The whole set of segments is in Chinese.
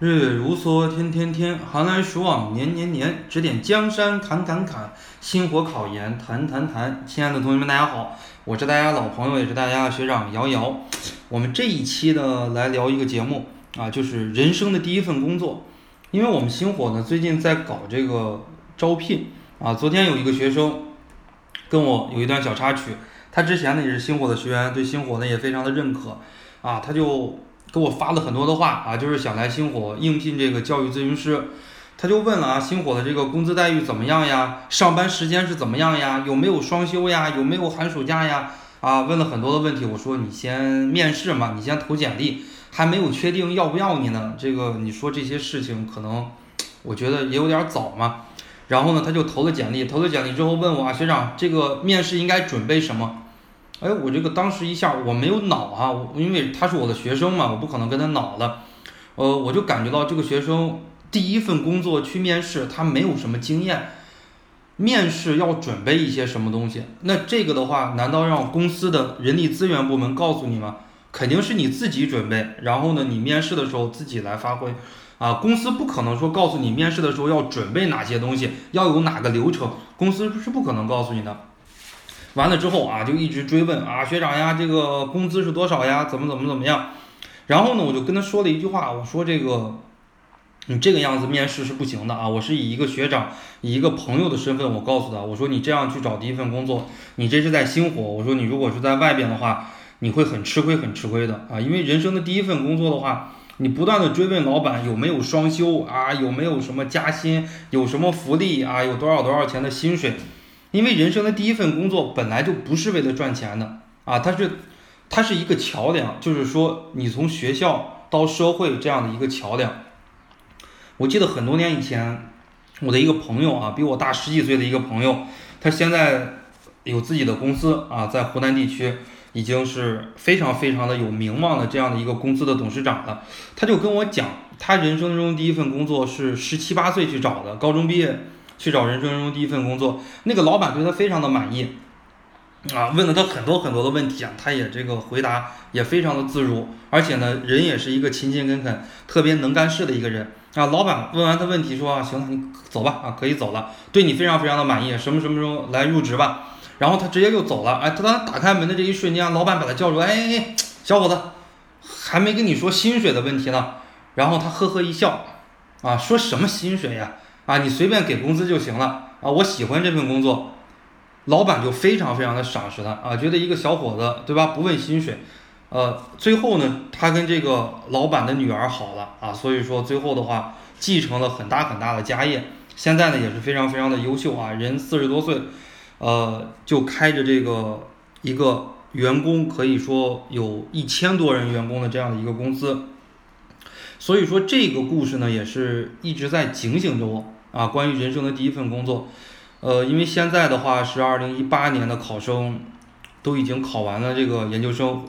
日月如梭，天天天，寒来暑往，年年年。指点江山，砍砍砍，星火考研，谈谈谈。亲爱的同学们，大家好，我是大家老朋友，也是大家的学长姚瑶。我们这一期呢，来聊一个节目啊，就是人生的第一份工作。因为我们星火呢，最近在搞这个招聘啊。昨天有一个学生跟我有一段小插曲，他之前呢也是星火的学员，对星火呢也非常的认可啊，他就。给我发了很多的话啊，就是想来星火应聘这个教育咨询师，他就问了啊，星火的这个工资待遇怎么样呀？上班时间是怎么样呀？有没有双休呀？有没有寒暑假呀？啊，问了很多的问题。我说你先面试嘛，你先投简历，还没有确定要不要你呢。这个你说这些事情可能，我觉得也有点早嘛。然后呢，他就投了简历，投了简历之后问我啊，学长，这个面试应该准备什么？哎，我这个当时一下我没有脑啊，因为他是我的学生嘛，我不可能跟他脑的，呃，我就感觉到这个学生第一份工作去面试，他没有什么经验，面试要准备一些什么东西？那这个的话，难道让公司的人力资源部门告诉你吗？肯定是你自己准备，然后呢，你面试的时候自己来发挥，啊，公司不可能说告诉你面试的时候要准备哪些东西，要有哪个流程，公司是不可能告诉你的。完了之后啊，就一直追问啊，学长呀，这个工资是多少呀？怎么怎么怎么样？然后呢，我就跟他说了一句话，我说这个，你这个样子面试是不行的啊！我是以一个学长，以一个朋友的身份，我告诉他，我说你这样去找第一份工作，你这是在星火。我说你如果是在外边的话，你会很吃亏，很吃亏的啊！因为人生的第一份工作的话，你不断的追问老板有没有双休啊，有没有什么加薪，有什么福利啊，有多少多少钱的薪水。因为人生的第一份工作本来就不是为了赚钱的啊，它是，它是一个桥梁，就是说你从学校到社会这样的一个桥梁。我记得很多年以前，我的一个朋友啊，比我大十几岁的一个朋友，他现在有自己的公司啊，在湖南地区已经是非常非常的有名望的这样的一个公司的董事长了。他就跟我讲，他人生中第一份工作是十七八岁去找的，高中毕业。去找人生中第一份工作，那个老板对他非常的满意，啊，问了他很多很多的问题啊，他也这个回答也非常的自如，而且呢，人也是一个勤勤恳恳、特别能干事的一个人啊。老板问完他问题说啊，行，你走吧，啊，可以走了，对你非常非常的满意，什么什么时候来入职吧？然后他直接就走了，哎，他当打开门的这一瞬间，老板把他叫住，哎哎哎，小伙子，还没跟你说薪水的问题呢。然后他呵呵一笑，啊，说什么薪水呀？啊你随便给工资就行了啊！我喜欢这份工作，老板就非常非常的赏识他啊，觉得一个小伙子对吧，不问薪水，呃，最后呢，他跟这个老板的女儿好了啊，所以说最后的话继承了很大很大的家业，现在呢也是非常非常的优秀啊，人四十多岁，呃，就开着这个一个员工可以说有一千多人员工的这样的一个公司，所以说这个故事呢也是一直在警醒着我。啊，关于人生的第一份工作，呃，因为现在的话是二零一八年的考生，都已经考完了这个研究生，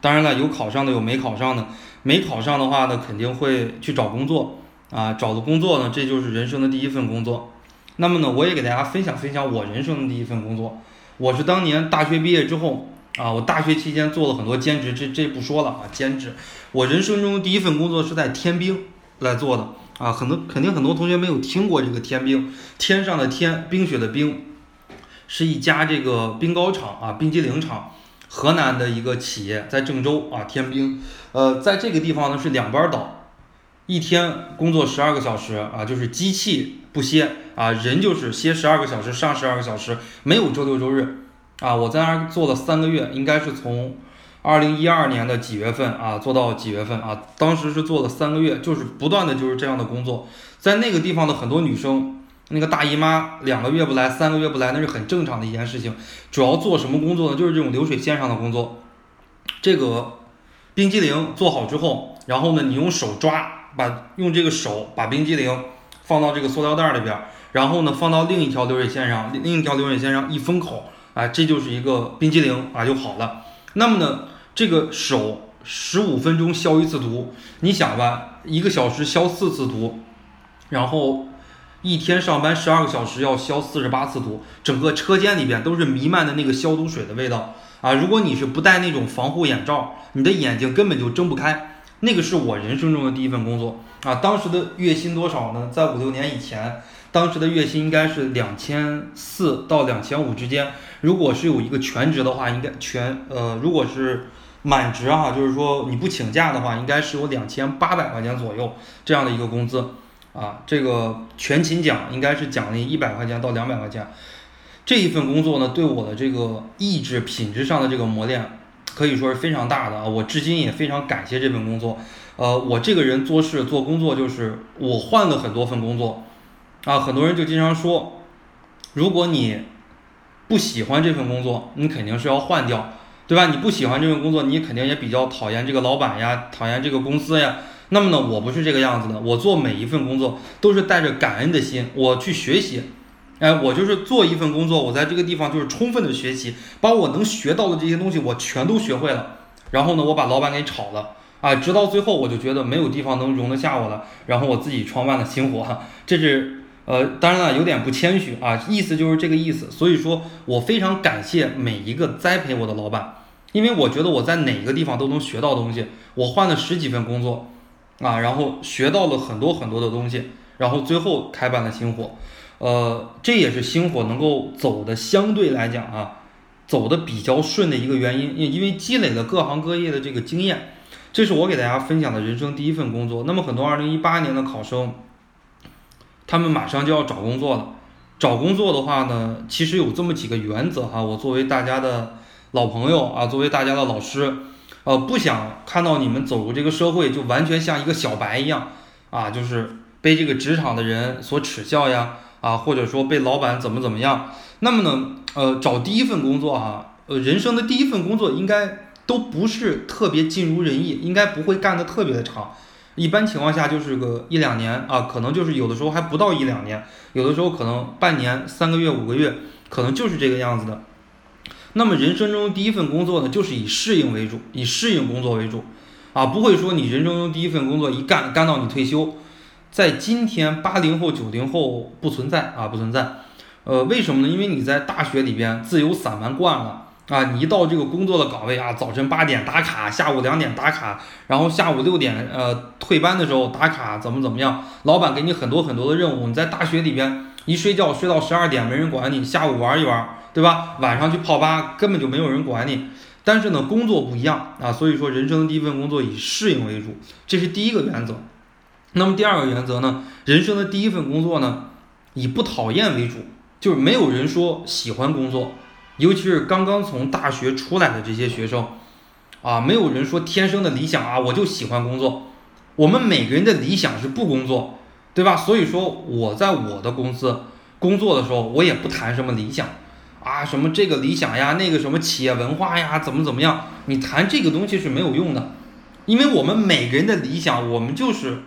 当然了，有考上的，有没考上的，没考上的话呢，肯定会去找工作，啊，找的工作呢，这就是人生的第一份工作。那么呢，我也给大家分享分享我人生的第一份工作，我是当年大学毕业之后，啊，我大学期间做了很多兼职，这这不说了啊，兼职，我人生中第一份工作是在天兵来做的。啊，很多肯定很多同学没有听过这个天冰，天上的天，冰雪的冰，是一家这个冰糕厂啊，冰激凌厂，河南的一个企业，在郑州啊，天冰，呃，在这个地方呢是两班倒，一天工作十二个小时啊，就是机器不歇啊，人就是歇十二个小时，上十二个小时，没有周六周日啊，我在那儿做了三个月，应该是从。二零一二年的几月份啊，做到几月份啊？当时是做了三个月，就是不断的就是这样的工作，在那个地方的很多女生，那个大姨妈两个月不来，三个月不来，那是很正常的一件事情。主要做什么工作呢？就是这种流水线上的工作。这个冰激凌做好之后，然后呢，你用手抓，把用这个手把冰激凌放到这个塑料袋里边，然后呢，放到另一条流水线上，另一条流水线上一封口，啊，这就是一个冰激凌啊，就好了。那么呢？这个手十五分钟消一次毒，你想吧，一个小时消四次毒，然后一天上班十二个小时要消四十八次毒，整个车间里边都是弥漫的那个消毒水的味道啊！如果你是不戴那种防护眼罩，你的眼睛根本就睁不开，那个是我人生中的第一份工作啊。当时的月薪多少呢？在五六年以前，当时的月薪应该是两千四到两千五之间。如果是有一个全职的话，应该全呃，如果是满职啊，就是说你不请假的话，应该是有两千八百块钱左右这样的一个工资啊。这个全勤奖应该是奖励一百块钱到两百块钱。这一份工作呢，对我的这个意志品质上的这个磨练，可以说是非常大的啊。我至今也非常感谢这份工作。呃，我这个人做事做工作，就是我换了很多份工作啊。很多人就经常说，如果你不喜欢这份工作，你肯定是要换掉，对吧？你不喜欢这份工作，你肯定也比较讨厌这个老板呀，讨厌这个公司呀。那么呢，我不是这个样子的，我做每一份工作都是带着感恩的心，我去学习。哎，我就是做一份工作，我在这个地方就是充分的学习，把我能学到的这些东西我全都学会了。然后呢，我把老板给炒了，啊，直到最后我就觉得没有地方能容得下我了，然后我自己创办了星火。这是呃，当然了，有点不谦虚啊，意思就是这个意思。所以说我非常感谢每一个栽培我的老板，因为我觉得我在哪个地方都能学到东西。我换了十几份工作，啊，然后学到了很多很多的东西，然后最后开办了星火。呃，这也是星火能够走的相对来讲啊，走的比较顺的一个原因，因为积累了各行各业的这个经验，这是我给大家分享的人生第一份工作。那么很多二零一八年的考生，他们马上就要找工作了，找工作的话呢，其实有这么几个原则哈，我作为大家的老朋友啊，作为大家的老师，呃，不想看到你们走入这个社会就完全像一个小白一样啊，就是被这个职场的人所耻笑呀。啊，或者说被老板怎么怎么样，那么呢，呃，找第一份工作哈，呃，人生的第一份工作应该都不是特别尽如人意，应该不会干得特别的长，一般情况下就是个一两年啊，可能就是有的时候还不到一两年，有的时候可能半年、三个月、五个月，可能就是这个样子的。那么人生中第一份工作呢，就是以适应为主，以适应工作为主，啊，不会说你人生中第一份工作一干干到你退休。在今天，八零后、九零后不存在啊，不存在。呃，为什么呢？因为你在大学里边自由散漫惯了啊，你一到这个工作的岗位啊，早晨八点打卡，下午两点打卡，然后下午六点呃退班的时候打卡，怎么怎么样？老板给你很多很多的任务，你在大学里边一睡觉睡到十二点，没人管你，下午玩一玩，对吧？晚上去泡吧，根本就没有人管你。但是呢，工作不一样啊，所以说人生的第一份工作以适应为主，这是第一个原则。那么第二个原则呢？人生的第一份工作呢，以不讨厌为主，就是没有人说喜欢工作，尤其是刚刚从大学出来的这些学生，啊，没有人说天生的理想啊，我就喜欢工作。我们每个人的理想是不工作，对吧？所以说我在我的公司工作的时候，我也不谈什么理想，啊，什么这个理想呀，那个什么企业文化呀，怎么怎么样，你谈这个东西是没有用的，因为我们每个人的理想，我们就是。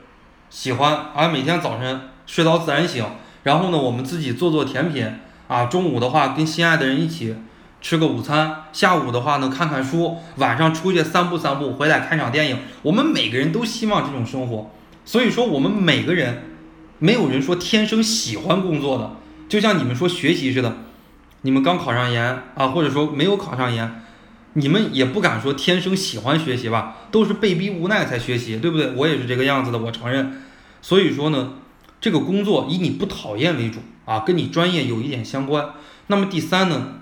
喜欢啊，每天早晨睡到自然醒，然后呢，我们自己做做甜品啊。中午的话，跟心爱的人一起吃个午餐。下午的话呢，看看书。晚上出去散步散步，回来看场电影。我们每个人都希望这种生活。所以说，我们每个人没有人说天生喜欢工作的，就像你们说学习似的。你们刚考上研啊，或者说没有考上研。你们也不敢说天生喜欢学习吧，都是被逼无奈才学习，对不对？我也是这个样子的，我承认。所以说呢，这个工作以你不讨厌为主啊，跟你专业有一点相关。那么第三呢，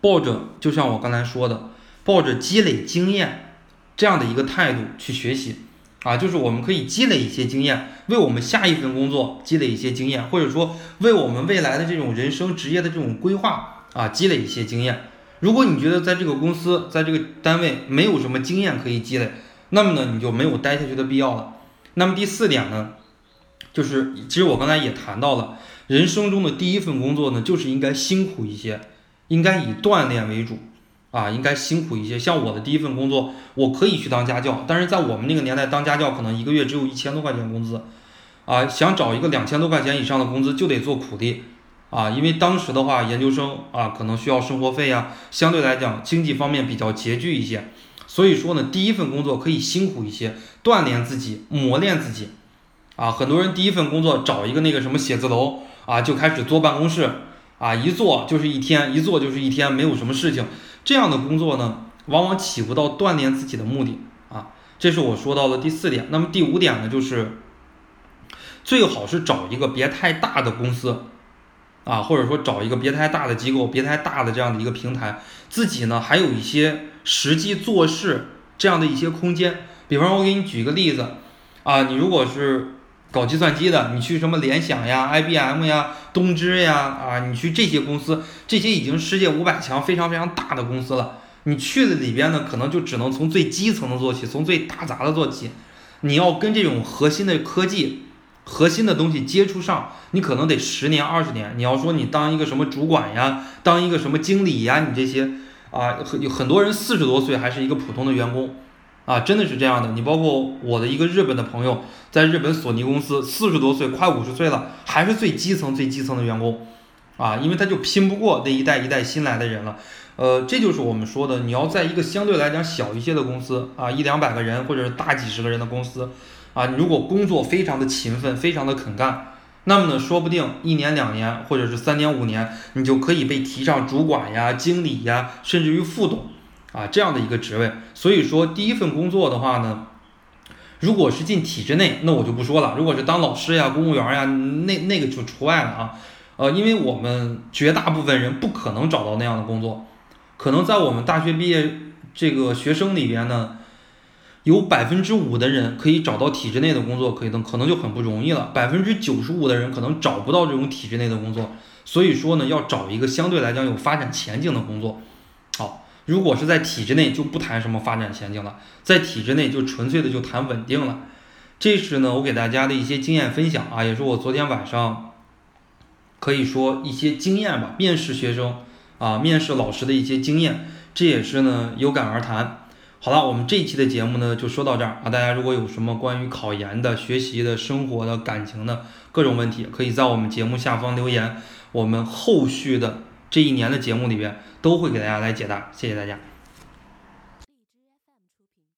抱着就像我刚才说的，抱着积累经验这样的一个态度去学习啊，就是我们可以积累一些经验，为我们下一份工作积累一些经验，或者说为我们未来的这种人生职业的这种规划啊积累一些经验。如果你觉得在这个公司，在这个单位没有什么经验可以积累，那么呢，你就没有待下去的必要了。那么第四点呢，就是其实我刚才也谈到了，人生中的第一份工作呢，就是应该辛苦一些，应该以锻炼为主啊，应该辛苦一些。像我的第一份工作，我可以去当家教，但是在我们那个年代当家教，可能一个月只有一千多块钱工资，啊，想找一个两千多块钱以上的工资，就得做苦力。啊，因为当时的话，研究生啊，可能需要生活费呀，相对来讲经济方面比较拮据一些，所以说呢，第一份工作可以辛苦一些，锻炼自己，磨练自己。啊，很多人第一份工作找一个那个什么写字楼啊，就开始坐办公室啊，一坐就是一天，一坐就是一天，没有什么事情。这样的工作呢，往往起不到锻炼自己的目的啊。这是我说到的第四点。那么第五点呢，就是最好是找一个别太大的公司，啊，或者说找一个别太大的机构、别太大的这样的一个平台，自己呢还有一些实际做事这样的一些空间。比方说，我给你举一个例子，啊，你如果是搞计算机的，你去什么联想呀、IBM 呀、东芝呀，啊，你去这些公司，这些已经世界五百强非常非常大的公司了。你去了里边呢，可能就只能从最基层的做起，从最打杂的做起。你要跟这种核心的科技、核心的东西接触上，你可能得十年二十年。你要说你当一个什么主管呀，当一个什么经理呀，你这些啊，很有很多人四十多岁还是一个普通的员工。啊，真的是这样的。你包括我的一个日本的朋友，在日本索尼公司，四十多岁，快五十岁了，还是最基层、最基层的员工，啊，因为他就拼不过那一代一代新来的人了。呃，这就是我们说的，你要在一个相对来讲小一些的公司啊，一两百个人或者是大几十个人的公司，啊，你如果工作非常的勤奋，非常的肯干，那么呢，说不定一年两年或者是三年五年，你就可以被提上主管呀、经理呀，甚至于副董。啊，这样的一个职位，所以说第一份工作的话呢，如果是进体制内，那我就不说了。如果是当老师呀、公务员呀，那那个就除外了啊。呃，因为我们绝大部分人不可能找到那样的工作，可能在我们大学毕业这个学生里边呢，有百分之五的人可以找到体制内的工作，可以等，可能就很不容易了。百分之九十五的人可能找不到这种体制内的工作，所以说呢，要找一个相对来讲有发展前景的工作。如果是在体制内，就不谈什么发展前景了，在体制内就纯粹的就谈稳定了。这是呢，我给大家的一些经验分享啊，也是我昨天晚上可以说一些经验吧，面试学生啊，面试老师的一些经验，这也是呢有感而谈。好了，我们这一期的节目呢就说到这儿啊，大家如果有什么关于考研的、学习的、生活的、感情的各种问题，可以在我们节目下方留言，我们后续的这一年的节目里边。都会给大家来解答，谢谢大家。